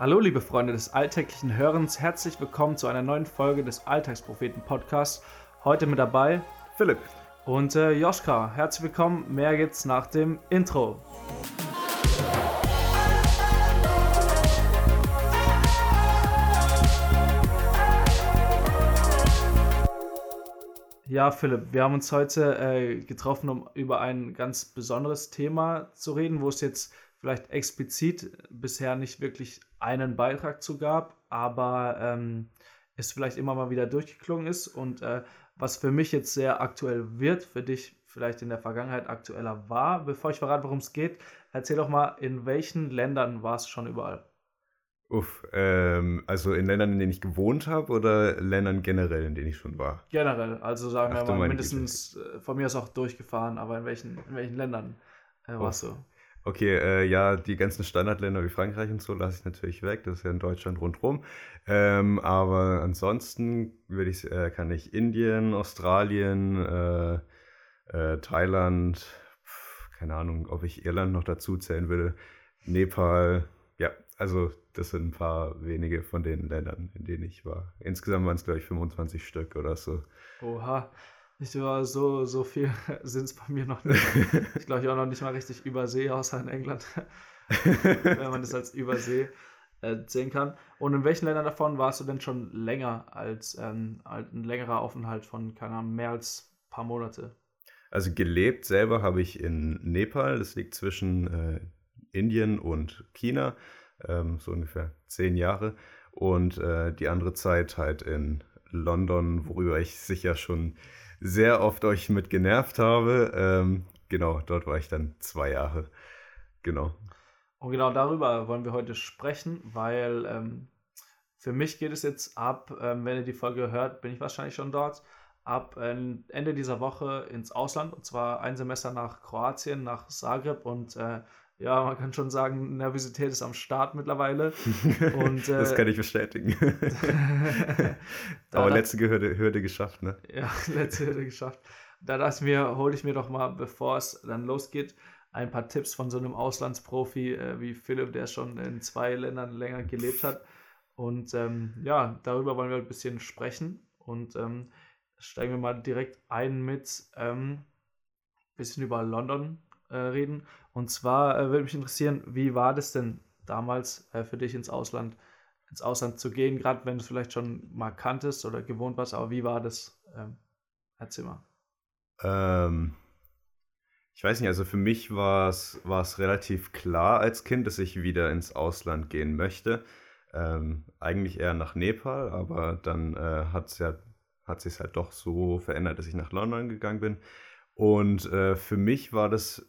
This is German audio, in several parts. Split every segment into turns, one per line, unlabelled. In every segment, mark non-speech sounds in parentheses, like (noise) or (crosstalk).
Hallo, liebe Freunde des alltäglichen Hörens, herzlich willkommen zu einer neuen Folge des Alltagspropheten Podcasts. Heute mit dabei
Philipp
und äh, Joschka. Herzlich willkommen. Mehr gibt's nach dem Intro. Ja, Philipp, wir haben uns heute äh, getroffen, um über ein ganz besonderes Thema zu reden, wo es jetzt vielleicht explizit bisher nicht wirklich einen Beitrag zu gab, aber ähm, es vielleicht immer mal wieder durchgeklungen ist und äh, was für mich jetzt sehr aktuell wird, für dich vielleicht in der Vergangenheit aktueller war. Bevor ich verrate, worum es geht, erzähl doch mal, in welchen Ländern warst du schon überall?
Uff, ähm, also in Ländern, in denen ich gewohnt habe oder Ländern generell, in denen ich schon war?
Generell, also sagen Ach, wir mal mindestens Güte. Äh, von mir aus auch durchgefahren, aber in welchen, in welchen Ländern äh, warst du?
Okay, äh, ja, die ganzen Standardländer wie Frankreich und so lasse ich natürlich weg. Das ist ja in Deutschland rundherum. Ähm, aber ansonsten würde ich, äh, kann ich Indien, Australien, äh, äh, Thailand, keine Ahnung, ob ich Irland noch dazu zählen würde, Nepal. Ja, also das sind ein paar wenige von den Ländern, in denen ich war. Insgesamt waren es, glaube ich, 25 Stück oder so.
Oha. Ich war so, so viel (laughs) sind es bei mir noch nicht. Ich glaube, ich auch noch nicht mal richtig Übersee, außer in England. (laughs) wenn man das als Übersee äh, sehen kann. Und in welchen Ländern davon warst du denn schon länger als ähm, ein längerer Aufenthalt von, keine Ahnung, mehr als ein paar Monate?
Also gelebt selber habe ich in Nepal, das liegt zwischen äh, Indien und China, ähm, so ungefähr zehn Jahre. Und äh, die andere Zeit halt in London, worüber ich sicher schon sehr oft euch mit genervt habe. Ähm, genau, dort war ich dann zwei Jahre. Genau.
Und genau darüber wollen wir heute sprechen, weil ähm, für mich geht es jetzt ab, ähm, wenn ihr die Folge hört, bin ich wahrscheinlich schon dort, ab ähm, Ende dieser Woche ins Ausland und zwar ein Semester nach Kroatien, nach Zagreb und äh, ja, man kann schon sagen, Nervosität ist am Start mittlerweile. (laughs)
Und, äh, das kann ich bestätigen. (laughs) (laughs) Aber letzte Hürde, Hürde geschafft, ne?
Ja, letzte Hürde geschafft. Da dachte mir, hole ich mir doch mal, bevor es dann losgeht, ein paar Tipps von so einem Auslandsprofi äh, wie Philipp, der schon in zwei Ländern länger gelebt hat. Und ähm, ja, darüber wollen wir ein bisschen sprechen. Und ähm, steigen wir mal direkt ein mit ein ähm, bisschen über London äh, reden. Und zwar äh, würde mich interessieren, wie war das denn damals äh, für dich ins Ausland, ins Ausland zu gehen, gerade wenn du es vielleicht schon mal kanntest oder gewohnt warst, aber wie war das? Ähm, erzähl mal.
Ähm, ich weiß nicht, also für mich war es relativ klar als Kind, dass ich wieder ins Ausland gehen möchte. Ähm, eigentlich eher nach Nepal, aber dann äh, hat's ja, hat sich halt doch so verändert, dass ich nach London gegangen bin. Und äh, für mich war das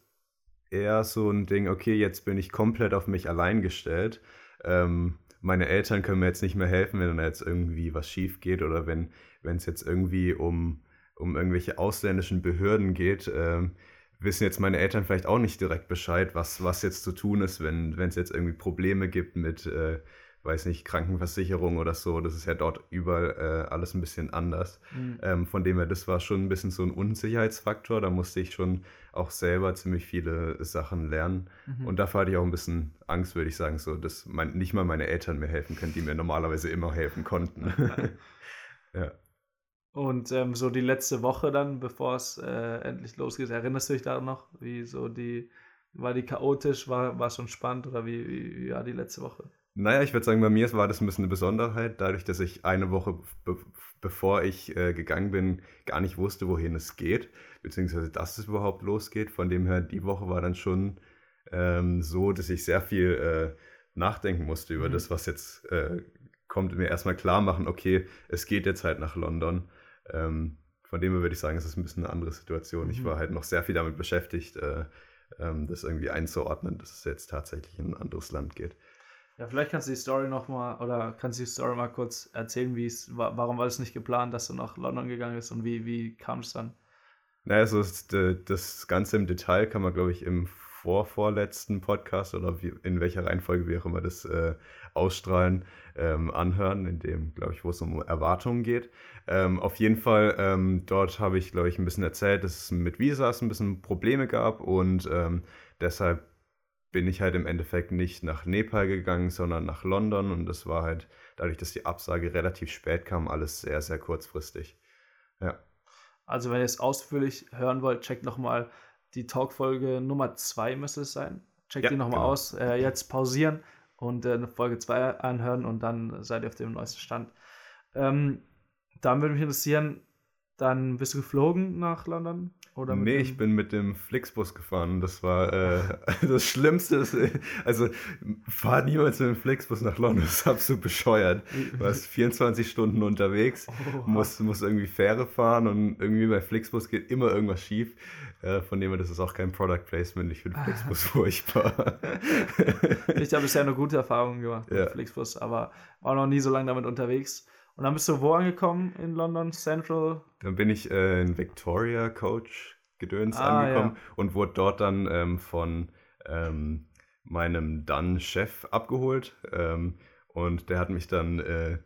eher so ein Ding, okay, jetzt bin ich komplett auf mich allein gestellt. Ähm, meine Eltern können mir jetzt nicht mehr helfen, wenn da jetzt irgendwie was schief geht oder wenn es jetzt irgendwie um, um irgendwelche ausländischen Behörden geht. Ähm, wissen jetzt meine Eltern vielleicht auch nicht direkt Bescheid, was, was jetzt zu tun ist, wenn es jetzt irgendwie Probleme gibt mit äh, weiß nicht, Krankenversicherung oder so, das ist ja dort überall äh, alles ein bisschen anders. Mhm. Ähm, von dem her, das war schon ein bisschen so ein Unsicherheitsfaktor. Da musste ich schon auch selber ziemlich viele Sachen lernen. Mhm. Und dafür hatte ich auch ein bisschen Angst, würde ich sagen, so, dass mein, nicht mal meine Eltern mir helfen können, die mir normalerweise immer helfen konnten. (laughs)
ja. Und ähm, so die letzte Woche dann, bevor es äh, endlich losgeht, erinnerst du dich da noch, wie so die, war die chaotisch, war, war schon spannend oder wie, wie, wie war die letzte Woche?
Naja, ich würde sagen, bei mir war das ein bisschen eine Besonderheit, dadurch, dass ich eine Woche be bevor ich äh, gegangen bin, gar nicht wusste, wohin es geht, beziehungsweise dass es überhaupt losgeht. Von dem her, die Woche war dann schon ähm, so, dass ich sehr viel äh, nachdenken musste über mhm. das, was jetzt äh, kommt, mir erstmal klar machen, okay, es geht jetzt halt nach London. Ähm, von dem her würde ich sagen, es ist ein bisschen eine andere Situation. Mhm. Ich war halt noch sehr viel damit beschäftigt, äh, ähm, das irgendwie einzuordnen, dass es jetzt tatsächlich in ein anderes Land geht.
Ja, vielleicht kannst du die Story nochmal oder kannst du die Story mal kurz erzählen, wie es warum war es nicht geplant, dass du nach London gegangen bist und wie, wie kam es dann?
Naja, also das Ganze im Detail kann man, glaube ich, im vorvorletzten Podcast oder wie, in welcher Reihenfolge wir auch immer das äh, ausstrahlen, ähm, anhören, in dem, glaube ich, wo es um Erwartungen geht. Ähm, auf jeden Fall, ähm, dort habe ich, glaube ich, ein bisschen erzählt, dass es mit Visas ein bisschen Probleme gab und ähm, deshalb bin ich halt im Endeffekt nicht nach Nepal gegangen, sondern nach London und das war halt dadurch, dass die Absage relativ spät kam, alles sehr, sehr kurzfristig. Ja.
Also wenn ihr es ausführlich hören wollt, checkt nochmal die Talkfolge Nummer 2 müsste es sein. Checkt ja, die nochmal genau. aus. Äh, jetzt pausieren und äh, Folge 2 anhören und dann seid ihr auf dem neuesten Stand. Ähm, dann würde mich interessieren, dann bist du geflogen nach London?
Oder nee, ich bin mit dem Flixbus gefahren. Das war äh, (laughs) das Schlimmste. also, fahr niemals mit dem Flixbus nach London. Das ist absolut bescheuert. Du warst 24 Stunden unterwegs, oh, musst, musst irgendwie Fähre fahren und irgendwie bei Flixbus geht immer irgendwas schief. Äh, von dem her, das ist auch kein Product Placement. Ich finde Flixbus (laughs) furchtbar.
ich habe bisher eine gute Erfahrung gemacht mit ja. Flixbus, aber war noch nie so lange damit unterwegs. Und dann bist du wo angekommen in London? Central?
Dann bin ich äh, in Victoria Coach Gedöns ah, angekommen ja. und wurde dort dann ähm, von ähm, meinem dann Chef abgeholt. Ähm, und der hat mich dann äh,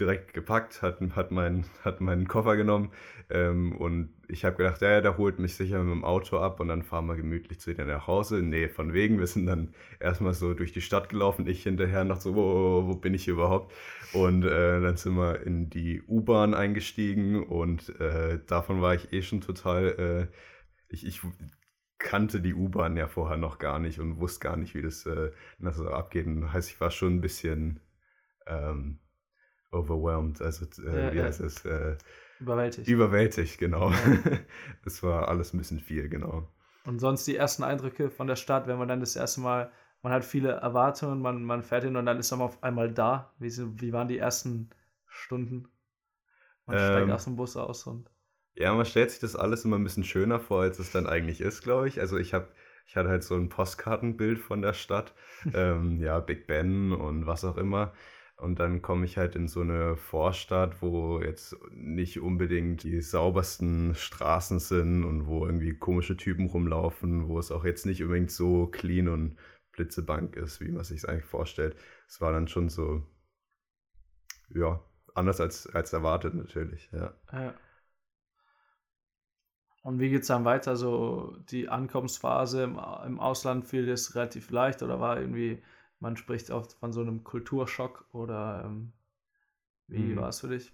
direkt gepackt, hat, hat, mein, hat meinen Koffer genommen ähm, und ich habe gedacht, ja, der holt mich sicher mit dem Auto ab und dann fahren wir gemütlich zu dir nach Hause. Nee, von wegen, wir sind dann erstmal so durch die Stadt gelaufen, ich hinterher noch so, wo, wo bin ich überhaupt? Und äh, dann sind wir in die U-Bahn eingestiegen und äh, davon war ich eh schon total, äh, ich, ich kannte die U-Bahn ja vorher noch gar nicht und wusste gar nicht, wie das, äh, das so abgeht. Und das heißt, ich war schon ein bisschen... Ähm, overwhelmed, also äh, wie heißt es? Äh,
überwältigt.
Überwältigt, genau. (laughs) Es ja. war alles ein bisschen viel, genau.
Und sonst die ersten Eindrücke von der Stadt, wenn man dann das erste Mal, man hat viele Erwartungen, man, man fährt hin und dann ist man auf einmal da. Wie, wie waren die ersten Stunden? Man ähm, steigt aus dem Bus aus und.
Ja, man stellt sich das alles immer ein bisschen schöner vor, als es dann eigentlich ist, glaube ich. Also ich habe ich hatte halt so ein Postkartenbild von der Stadt, (laughs) ähm, ja, Big Ben und was auch immer. Und dann komme ich halt in so eine Vorstadt, wo jetzt nicht unbedingt die saubersten Straßen sind und wo irgendwie komische Typen rumlaufen, wo es auch jetzt nicht unbedingt so clean und blitzebank ist, wie man sich es eigentlich vorstellt. Es war dann schon so, ja, anders als, als erwartet natürlich, ja. ja.
Und wie geht es dann weiter? So die Ankommensphase im, im Ausland fiel das relativ leicht oder war irgendwie man spricht oft von so einem Kulturschock oder ähm, wie mhm. war es für dich?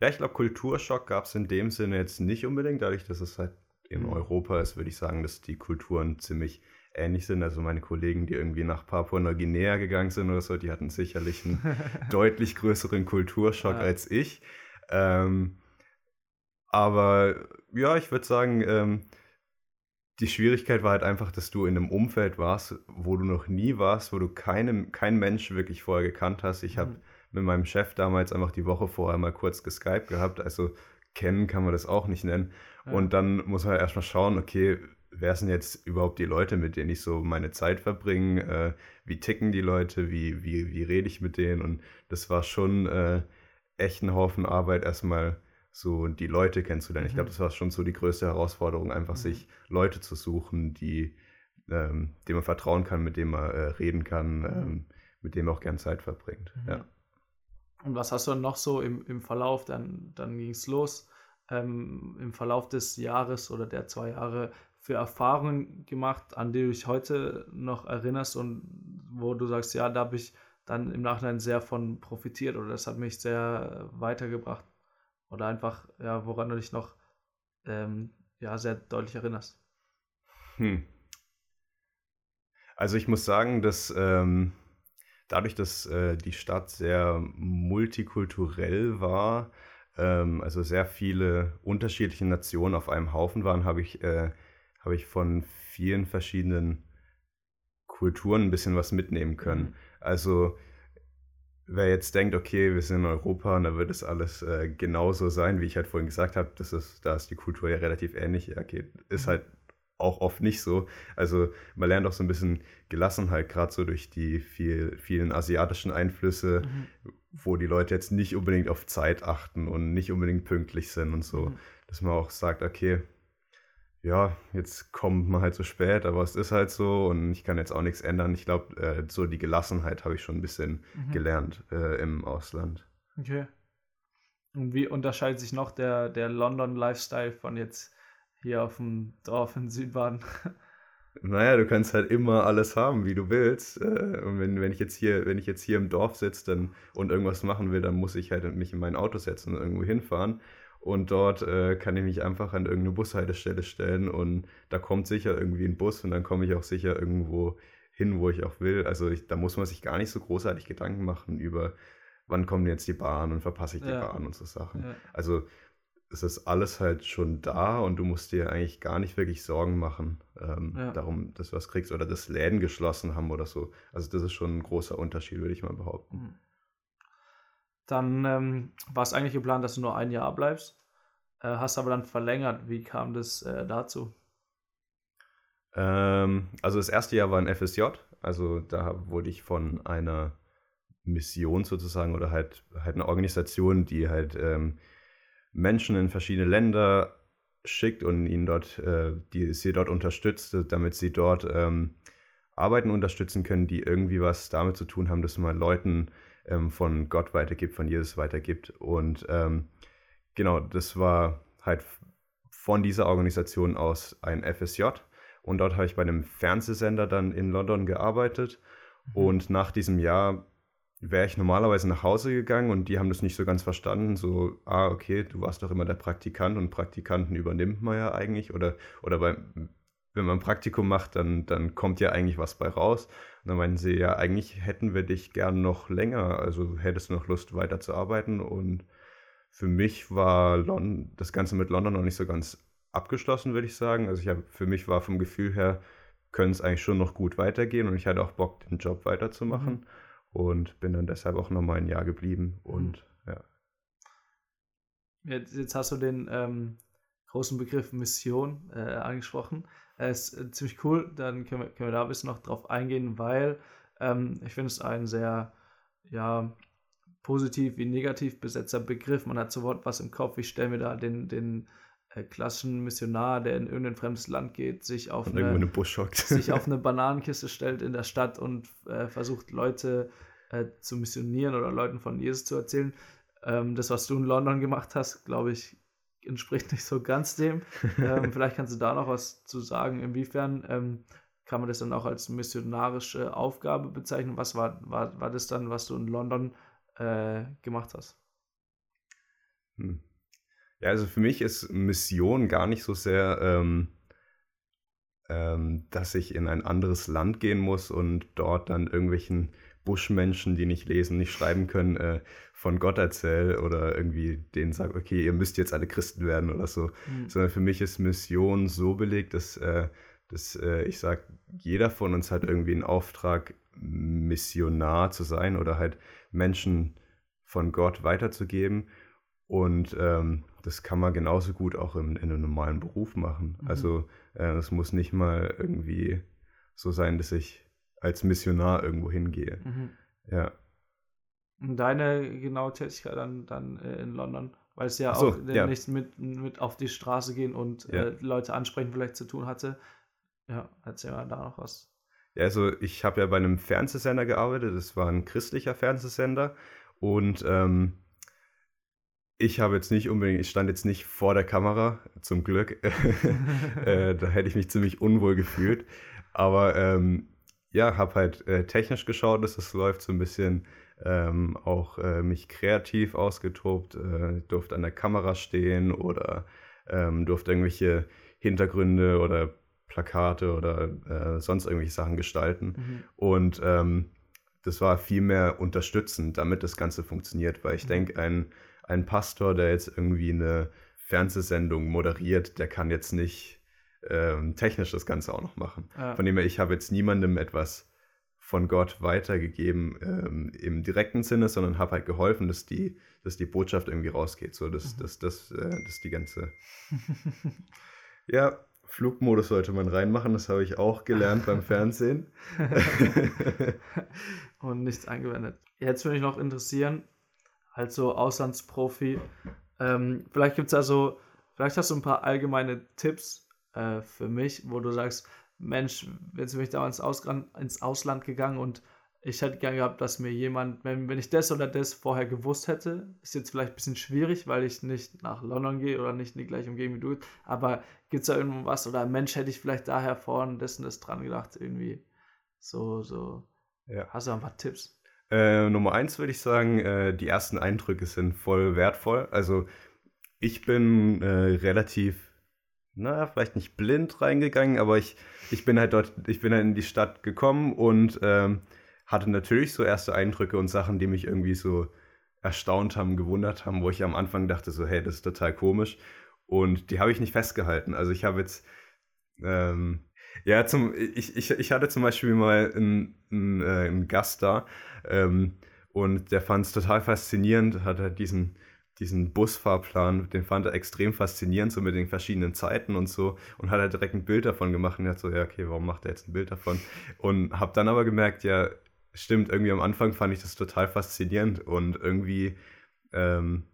Ja, ich glaube, Kulturschock gab es in dem Sinne jetzt nicht unbedingt. Dadurch, dass es halt in mhm. Europa ist, würde ich sagen, dass die Kulturen ziemlich ähnlich sind. Also meine Kollegen, die irgendwie nach Papua-Neuguinea gegangen sind oder so, die hatten sicherlich einen (laughs) deutlich größeren Kulturschock ja. als ich. Ähm, aber ja, ich würde sagen, ähm, die Schwierigkeit war halt einfach, dass du in einem Umfeld warst, wo du noch nie warst, wo du keinen kein Mensch wirklich vorher gekannt hast. Ich habe mhm. mit meinem Chef damals einfach die Woche vorher mal kurz geskypt gehabt, also kennen kann man das auch nicht nennen. Ja. Und dann muss man halt erstmal schauen, okay, wer sind jetzt überhaupt die Leute, mit denen ich so meine Zeit verbringe? Äh, wie ticken die Leute? Wie, wie, wie rede ich mit denen? Und das war schon äh, echt ein Haufen Arbeit, erstmal so die Leute kennenzulernen. Mhm. Ich glaube, das war schon so die größte Herausforderung, einfach mhm. sich Leute zu suchen, die, ähm, denen man vertrauen kann, mit denen man äh, reden kann, mhm. ähm, mit denen man auch gern Zeit verbringt. Mhm. Ja.
Und was hast du dann noch so im, im Verlauf, dann, dann ging es los, ähm, im Verlauf des Jahres oder der zwei Jahre für Erfahrungen gemacht, an die du dich heute noch erinnerst und wo du sagst, ja, da habe ich dann im Nachhinein sehr von profitiert oder das hat mich sehr weitergebracht? Oder einfach, ja, woran du dich noch ähm, ja, sehr deutlich erinnerst. Hm.
Also ich muss sagen, dass ähm, dadurch, dass äh, die Stadt sehr multikulturell war, ähm, also sehr viele unterschiedliche Nationen auf einem Haufen waren, habe ich, äh, hab ich von vielen verschiedenen Kulturen ein bisschen was mitnehmen können. Mhm. Also wer jetzt denkt, okay, wir sind in Europa und da wird es alles äh, genauso sein, wie ich halt vorhin gesagt habe, das ist, da ist die Kultur ja relativ ähnlich. Okay, ist mhm. halt auch oft nicht so. Also man lernt auch so ein bisschen Gelassenheit, gerade so durch die viel, vielen asiatischen Einflüsse, mhm. wo die Leute jetzt nicht unbedingt auf Zeit achten und nicht unbedingt pünktlich sind und so. Mhm. Dass man auch sagt, okay, ja, jetzt kommt man halt so spät, aber es ist halt so und ich kann jetzt auch nichts ändern. Ich glaube, äh, so die Gelassenheit habe ich schon ein bisschen mhm. gelernt äh, im Ausland.
Okay. Und wie unterscheidet sich noch der, der London-Lifestyle von jetzt hier auf dem Dorf in Südbaden? (laughs)
Naja, du kannst halt immer alles haben, wie du willst. Äh, und wenn, wenn ich jetzt hier, wenn ich jetzt hier im Dorf sitze dann, und irgendwas machen will, dann muss ich halt mich in mein Auto setzen und irgendwo hinfahren. Und dort äh, kann ich mich einfach an irgendeine Bushaltestelle stellen und da kommt sicher irgendwie ein Bus und dann komme ich auch sicher irgendwo hin, wo ich auch will. Also ich, da muss man sich gar nicht so großartig Gedanken machen über, wann kommt jetzt die Bahn und verpasse ich die ja. Bahn und so Sachen. Ja. Also es ist alles halt schon da und du musst dir eigentlich gar nicht wirklich Sorgen machen ähm, ja. darum, dass du was kriegst oder dass Läden geschlossen haben oder so. Also das ist schon ein großer Unterschied, würde ich mal behaupten.
Dann ähm, war es eigentlich geplant, dass du nur ein Jahr bleibst, äh, hast aber dann verlängert. Wie kam das äh, dazu?
Ähm, also das erste Jahr war ein FSJ, also da wurde ich von einer Mission sozusagen oder halt, halt eine Organisation, die halt ähm, Menschen in verschiedene Länder schickt und ihnen dort, äh, die sie dort unterstützt, damit sie dort ähm, Arbeiten unterstützen können, die irgendwie was damit zu tun haben, dass man Leuten ähm, von Gott weitergibt, von Jesus weitergibt. Und ähm, genau, das war halt von dieser Organisation aus ein FSJ. Und dort habe ich bei einem Fernsehsender dann in London gearbeitet. Mhm. Und nach diesem Jahr wäre ich normalerweise nach Hause gegangen und die haben das nicht so ganz verstanden. So, ah, okay, du warst doch immer der Praktikant und Praktikanten übernimmt man ja eigentlich. Oder, oder bei, wenn man ein Praktikum macht, dann, dann kommt ja eigentlich was bei raus. Und dann meinen sie, ja, eigentlich hätten wir dich gern noch länger. Also hättest du noch Lust weiterzuarbeiten. Und für mich war Lon das Ganze mit London noch nicht so ganz abgeschlossen, würde ich sagen. Also ich habe, für mich war vom Gefühl her, können es eigentlich schon noch gut weitergehen und ich hatte auch Bock, den Job weiterzumachen. Mhm und bin dann deshalb auch nochmal ein Jahr geblieben und mhm. ja.
Jetzt, jetzt, hast du den ähm, großen Begriff Mission äh, angesprochen. Er ist äh, ziemlich cool, dann können wir, können wir da ein bisschen noch drauf eingehen, weil ähm, ich finde es ein sehr, ja, positiv wie negativ besetzter Begriff. Man hat sofort was im Kopf. Ich stelle mir da den, den äh, klassischen Missionar, der in irgendein fremdes Land geht, sich auf, eine, eine sich auf eine (laughs) Bananenkiste stellt in der Stadt und äh, versucht, Leute äh, zu missionieren oder Leuten von Jesus zu erzählen. Ähm, das, was du in London gemacht hast, glaube ich, entspricht nicht so ganz dem. ähm, vielleicht kannst du da noch was zu sagen. Inwiefern ähm, kann man das dann auch als missionarische Aufgabe bezeichnen? Was war, war, war das dann, was du in London äh, gemacht hast?
Hm. Ja, also für mich ist Mission gar nicht so sehr, ähm, ähm, dass ich in ein anderes Land gehen muss und dort dann irgendwelchen Buschmenschen, die nicht lesen, nicht schreiben können, äh, von Gott erzähle oder irgendwie denen sage, okay, ihr müsst jetzt alle Christen werden oder so. Mhm. Sondern für mich ist Mission so belegt, dass, äh, dass äh, ich sage, jeder von uns hat irgendwie einen Auftrag, Missionar zu sein oder halt Menschen von Gott weiterzugeben. Und ähm, das kann man genauso gut auch in, in einem normalen Beruf machen. Mhm. Also es äh, muss nicht mal irgendwie so sein, dass ich als Missionar irgendwo hingehe. Mhm. Ja.
Deine genaue Tätigkeit dann, dann äh, in London, weil es ja so, auch ja. nichts mit, mit auf die Straße gehen und ja. äh, Leute ansprechen vielleicht zu tun hatte. Ja, erzähl mal da noch was.
Ja, also ich habe ja bei einem Fernsehsender gearbeitet, das war ein christlicher Fernsehsender und ähm, ich habe jetzt nicht unbedingt, ich stand jetzt nicht vor der Kamera, zum Glück. (laughs) äh, da hätte ich mich ziemlich unwohl gefühlt. Aber ähm, ja, habe halt äh, technisch geschaut, dass es läuft, so ein bisschen ähm, auch äh, mich kreativ ausgetobt, äh, durfte an der Kamera stehen oder ähm, durfte irgendwelche Hintergründe oder Plakate oder äh, sonst irgendwelche Sachen gestalten. Mhm. Und ähm, das war viel mehr unterstützend, damit das Ganze funktioniert, weil ich mhm. denke, ein ein Pastor, der jetzt irgendwie eine Fernsehsendung moderiert, der kann jetzt nicht ähm, technisch das Ganze auch noch machen. Ja. Von dem her, ich habe jetzt niemandem etwas von Gott weitergegeben ähm, im direkten Sinne, sondern habe halt geholfen, dass die, dass die Botschaft irgendwie rausgeht. So, dass, mhm. dass, dass, äh, dass die ganze. (laughs) ja, Flugmodus sollte man reinmachen, das habe ich auch gelernt beim Fernsehen. (laughs)
Und nichts angewendet. Jetzt würde mich noch interessieren, halt so Auslandsprofi. Ähm, vielleicht gibt es also, vielleicht hast du ein paar allgemeine Tipps äh, für mich, wo du sagst, Mensch, jetzt bin ich damals ins Ausland gegangen und ich hätte gern gehabt, dass mir jemand, wenn, wenn ich das oder das vorher gewusst hätte, ist jetzt vielleicht ein bisschen schwierig, weil ich nicht nach London gehe oder nicht in die gleiche Umgebung wie du, aber gibt es da irgendwas oder Mensch hätte ich vielleicht daher vorhin das und das dran gedacht, irgendwie so, so. Ja. Hast du ein paar Tipps?
Äh, Nummer eins würde ich sagen, äh, die ersten Eindrücke sind voll wertvoll. Also ich bin äh, relativ, naja, vielleicht nicht blind reingegangen, aber ich, ich bin halt dort, ich bin halt in die Stadt gekommen und ähm, hatte natürlich so erste Eindrücke und Sachen, die mich irgendwie so erstaunt haben, gewundert haben, wo ich am Anfang dachte, so, hey, das ist total komisch. Und die habe ich nicht festgehalten. Also ich habe jetzt, ähm, ja, zum, ich, ich, ich hatte zum Beispiel mal einen, einen, äh, einen Gast da ähm, und der fand es total faszinierend, hat halt diesen, diesen Busfahrplan, den fand er extrem faszinierend, so mit den verschiedenen Zeiten und so und hat halt direkt ein Bild davon gemacht und hat so, ja, okay, warum macht er jetzt ein Bild davon? Und habe dann aber gemerkt, ja, stimmt, irgendwie am Anfang fand ich das total faszinierend und irgendwie ähm,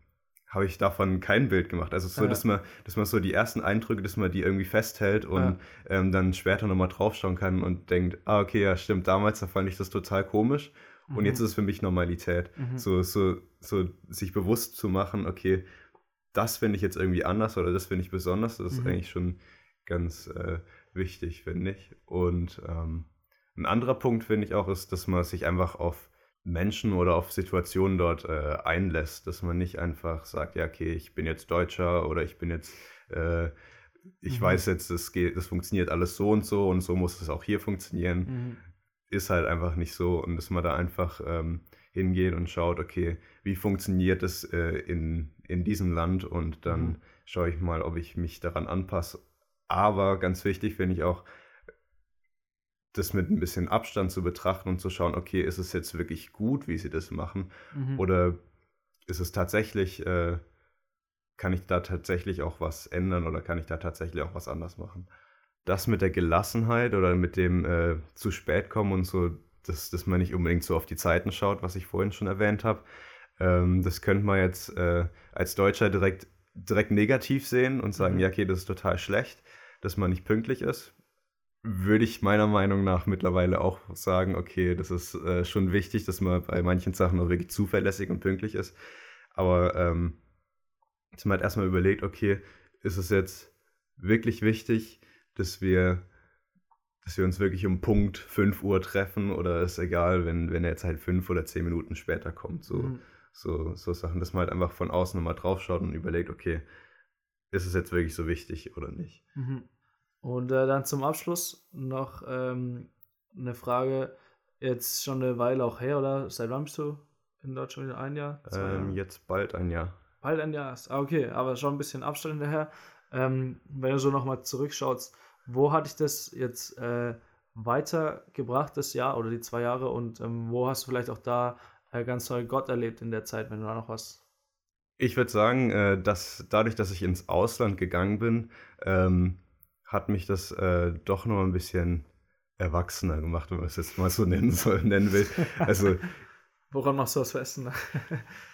habe ich davon kein Bild gemacht. Also so, ja. dass man, dass man so die ersten Eindrücke, dass man die irgendwie festhält und ja. ähm, dann später nochmal draufschauen kann und denkt, ah, okay, ja, stimmt, damals da fand ich das total komisch mhm. und jetzt ist es für mich Normalität. Mhm. So, so, so sich bewusst zu machen, okay, das finde ich jetzt irgendwie anders oder das finde ich besonders, das ist mhm. eigentlich schon ganz äh, wichtig, finde ich. Und ähm, ein anderer Punkt, finde ich auch, ist, dass man sich einfach auf Menschen oder auf Situationen dort äh, einlässt, dass man nicht einfach sagt, ja, okay, ich bin jetzt Deutscher oder ich bin jetzt, äh, ich mhm. weiß jetzt, das, geht, das funktioniert alles so und so und so muss es auch hier funktionieren. Mhm. Ist halt einfach nicht so und dass man da einfach ähm, hingeht und schaut, okay, wie funktioniert es äh, in, in diesem Land und dann mhm. schaue ich mal, ob ich mich daran anpasse. Aber ganz wichtig finde ich auch, das mit ein bisschen Abstand zu betrachten und zu schauen, okay, ist es jetzt wirklich gut, wie sie das machen? Mhm. Oder ist es tatsächlich, äh, kann ich da tatsächlich auch was ändern oder kann ich da tatsächlich auch was anders machen? Das mit der Gelassenheit oder mit dem äh, zu spät kommen und so, dass, dass man nicht unbedingt so auf die Zeiten schaut, was ich vorhin schon erwähnt habe, ähm, das könnte man jetzt äh, als Deutscher direkt, direkt negativ sehen und sagen, mhm. ja, okay, das ist total schlecht, dass man nicht pünktlich ist würde ich meiner Meinung nach mittlerweile auch sagen, okay, das ist äh, schon wichtig, dass man bei manchen Sachen auch wirklich zuverlässig und pünktlich ist. Aber ähm, dass man halt erstmal überlegt, okay, ist es jetzt wirklich wichtig, dass wir, dass wir uns wirklich um Punkt 5 Uhr treffen oder ist egal, wenn, wenn er jetzt halt fünf oder zehn Minuten später kommt. So, mhm. so, so Sachen, dass man halt einfach von außen nochmal draufschaut und überlegt, okay, ist es jetzt wirklich so wichtig oder nicht?
Mhm. Und äh, dann zum Abschluss noch ähm, eine Frage. Jetzt schon eine Weile auch her, oder? Seit wann bist du in Deutschland wieder? Ein Jahr?
Ähm, jetzt bald ein Jahr.
Bald ein Jahr. Ah, okay, aber schon ein bisschen Abstand hinterher. Ähm, wenn du so nochmal zurückschaust, wo hatte ich das jetzt äh, weitergebracht, das Jahr oder die zwei Jahre? Und ähm, wo hast du vielleicht auch da äh, ganz neu Gott erlebt in der Zeit, wenn du da noch was
ich würde sagen, äh, dass dadurch, dass ich ins Ausland gegangen bin, ähm, hat mich das äh, doch noch ein bisschen erwachsener gemacht, wenn man es jetzt mal so (laughs) nennen soll, nennen will. Also, (laughs)
Woran machst du das fest? (laughs)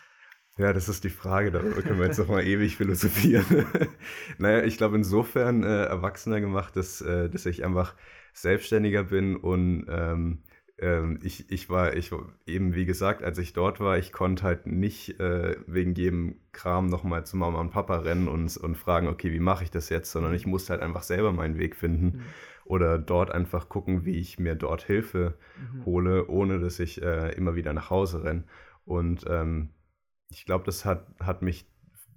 ja, das ist die Frage, darüber können wir jetzt noch mal ewig philosophieren. (laughs) naja, ich glaube insofern äh, erwachsener gemacht, dass, äh, dass ich einfach selbstständiger bin und ähm, ähm, ich, ich war, ich eben wie gesagt, als ich dort war, ich konnte halt nicht äh, wegen jedem Kram nochmal zu Mama und Papa rennen und, und fragen, okay, wie mache ich das jetzt, sondern ich musste halt einfach selber meinen Weg finden mhm. oder dort einfach gucken, wie ich mir dort Hilfe mhm. hole, ohne dass ich äh, immer wieder nach Hause renne. Und ähm, ich glaube, das hat, hat mich,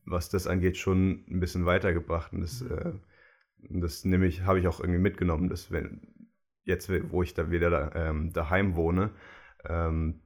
was das angeht, schon ein bisschen weitergebracht. Und das, mhm. äh, das nehme ich, habe ich auch irgendwie mitgenommen, dass wenn, jetzt, wo ich da wieder da, ähm, daheim wohne, ähm,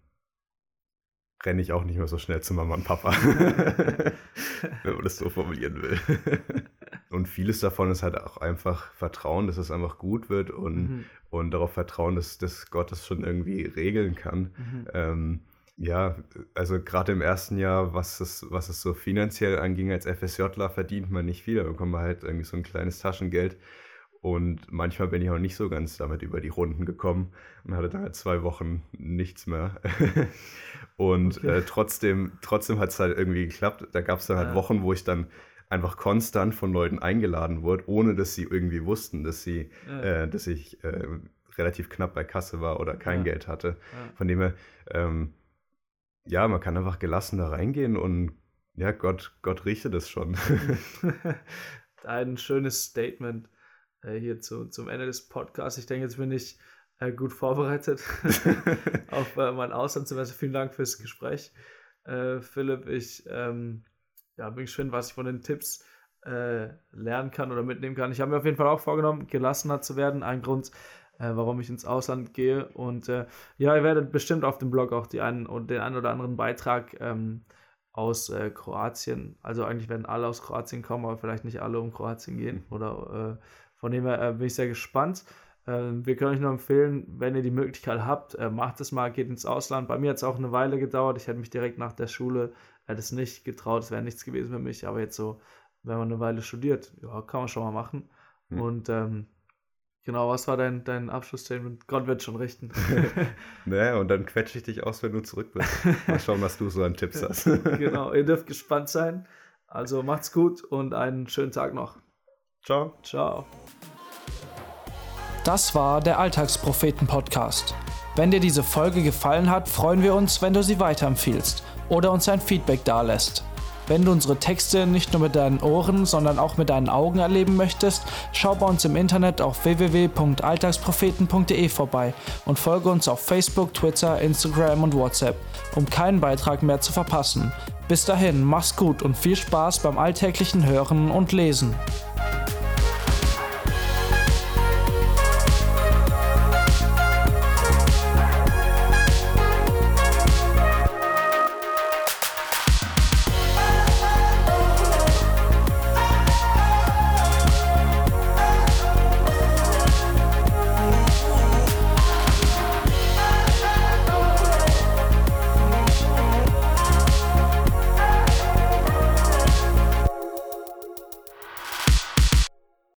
renne ich auch nicht mehr so schnell zu Mama und Papa, (laughs) wenn man das so formulieren will. (laughs) und vieles davon ist halt auch einfach Vertrauen, dass es einfach gut wird und, mhm. und darauf Vertrauen, dass, dass Gott das schon irgendwie regeln kann. Mhm. Ähm, ja, also gerade im ersten Jahr, was es, was es so finanziell anging, als FSJler verdient man nicht viel, da bekommt man halt irgendwie so ein kleines Taschengeld. Und manchmal bin ich auch nicht so ganz damit über die Runden gekommen und hatte dann halt zwei Wochen nichts mehr. (laughs) und okay. äh, trotzdem, trotzdem hat es halt irgendwie geklappt. Da gab es dann halt ja. Wochen, wo ich dann einfach konstant von Leuten eingeladen wurde, ohne dass sie irgendwie wussten, dass sie, ja. äh, dass ich äh, relativ knapp bei Kasse war oder kein
Ja.
Geld hatte. Von dem her, ähm, ja, man kann einfach gelassen da reingehen und ja, Gott, Gott richtet es schon. (laughs)
Ein schönes Statement äh, hier zu, zum Ende des Podcasts. Ich denke, jetzt bin ich äh, gut vorbereitet (laughs) (laughs) auf äh, mein Auslandssemester. Vielen Dank fürs Gespräch, äh, Philipp. Ich ähm, ja, bin gespannt, was ich von den Tipps äh, lernen kann oder mitnehmen kann. Ich habe mir auf jeden Fall auch vorgenommen, gelassener zu werden. Ein Grund, warum ich ins Ausland gehe. Und äh, ja, ihr werdet bestimmt auf dem Blog auch die einen, den einen oder anderen Beitrag ähm, aus äh, Kroatien. Also eigentlich werden alle aus Kroatien kommen, aber vielleicht nicht alle um Kroatien gehen. Oder äh, von dem her äh, bin ich sehr gespannt. Ähm, wir können euch nur empfehlen, wenn ihr die Möglichkeit habt, äh, macht es mal, geht ins Ausland. Bei mir hat es auch eine Weile gedauert. Ich hätte mich direkt nach der Schule äh, das nicht getraut. Das wäre nichts gewesen für mich. Aber jetzt so, wenn man eine Weile studiert, ja, kann man schon mal machen.
Hm.
Und ähm, genau, was war dein, dein Abschlussstatement? Gott wird schon richten. (laughs)
naja, und dann quetsche ich dich aus, wenn du zurück bist. Mal schauen, was du so an Tipps (laughs) hast. (laughs)
genau, ihr dürft gespannt sein. Also macht's gut und einen schönen Tag noch.
Ciao.
Ciao.
Das war der Alltagspropheten-Podcast. Wenn dir diese Folge gefallen hat, freuen wir uns, wenn du sie weiterempfiehlst oder uns ein Feedback dalässt. Wenn du unsere Texte nicht nur mit deinen Ohren, sondern auch mit deinen Augen erleben möchtest, schau bei uns im Internet auf www.alltagspropheten.de vorbei und folge uns auf Facebook, Twitter, Instagram und WhatsApp, um keinen Beitrag mehr zu verpassen. Bis dahin, mach's gut und viel Spaß beim alltäglichen Hören und Lesen.